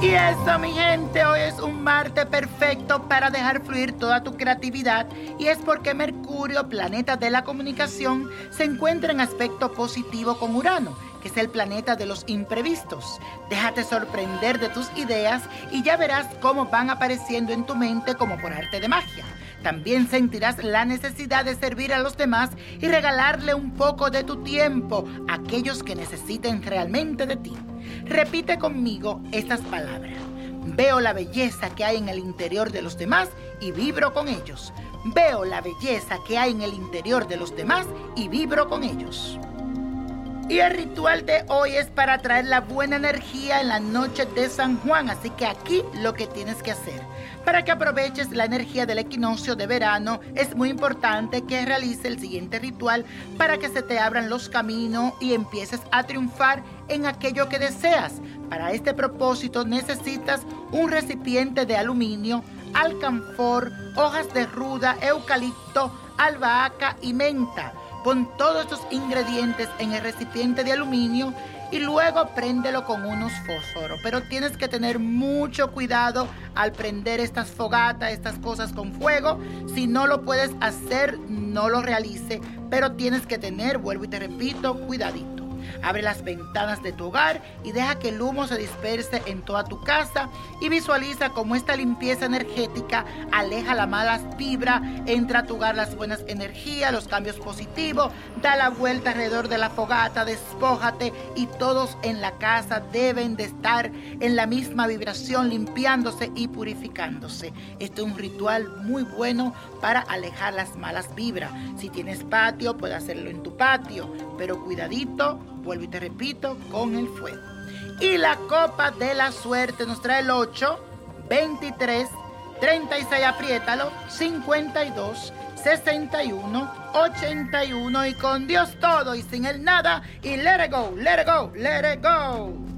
gente, hoy es un martes perfecto para dejar fluir toda tu creatividad y es porque Mercurio, planeta de la comunicación, se encuentra en aspecto positivo con Urano, que es el planeta de los imprevistos. Déjate sorprender de tus ideas y ya verás cómo van apareciendo en tu mente como por arte de magia. También sentirás la necesidad de servir a los demás y regalarle un poco de tu tiempo a aquellos que necesiten realmente de ti. Repite conmigo estas palabras. Veo la belleza que hay en el interior de los demás y vibro con ellos. Veo la belleza que hay en el interior de los demás y vibro con ellos. Y el ritual de hoy es para traer la buena energía en la noche de San Juan. Así que aquí lo que tienes que hacer. Para que aproveches la energía del equinoccio de verano, es muy importante que realices el siguiente ritual para que se te abran los caminos y empieces a triunfar en aquello que deseas. Para este propósito necesitas un recipiente de aluminio, alcanfor, hojas de ruda, eucalipto, albahaca y menta. Pon todos estos ingredientes en el recipiente de aluminio y luego préndelo con unos fósforos. Pero tienes que tener mucho cuidado al prender estas fogatas, estas cosas con fuego. Si no lo puedes hacer, no lo realice. Pero tienes que tener, vuelvo y te repito, cuidadito. Abre las ventanas de tu hogar y deja que el humo se disperse en toda tu casa y visualiza cómo esta limpieza energética aleja la malas vibra, entra a tu hogar las buenas energías, los cambios positivos, da la vuelta alrededor de la fogata, despójate y todos en la casa deben de estar en la misma vibración, limpiándose y purificándose. Esto es un ritual muy bueno para alejar las malas vibras. Si tienes patio, puedes hacerlo en tu patio, pero cuidadito vuelvo y te repito, con el fuego. Y la copa de la suerte nos trae el 8, 23, 36, apriétalo, 52, 61, 81 y con Dios todo y sin el nada y let it go, let it go, let it go.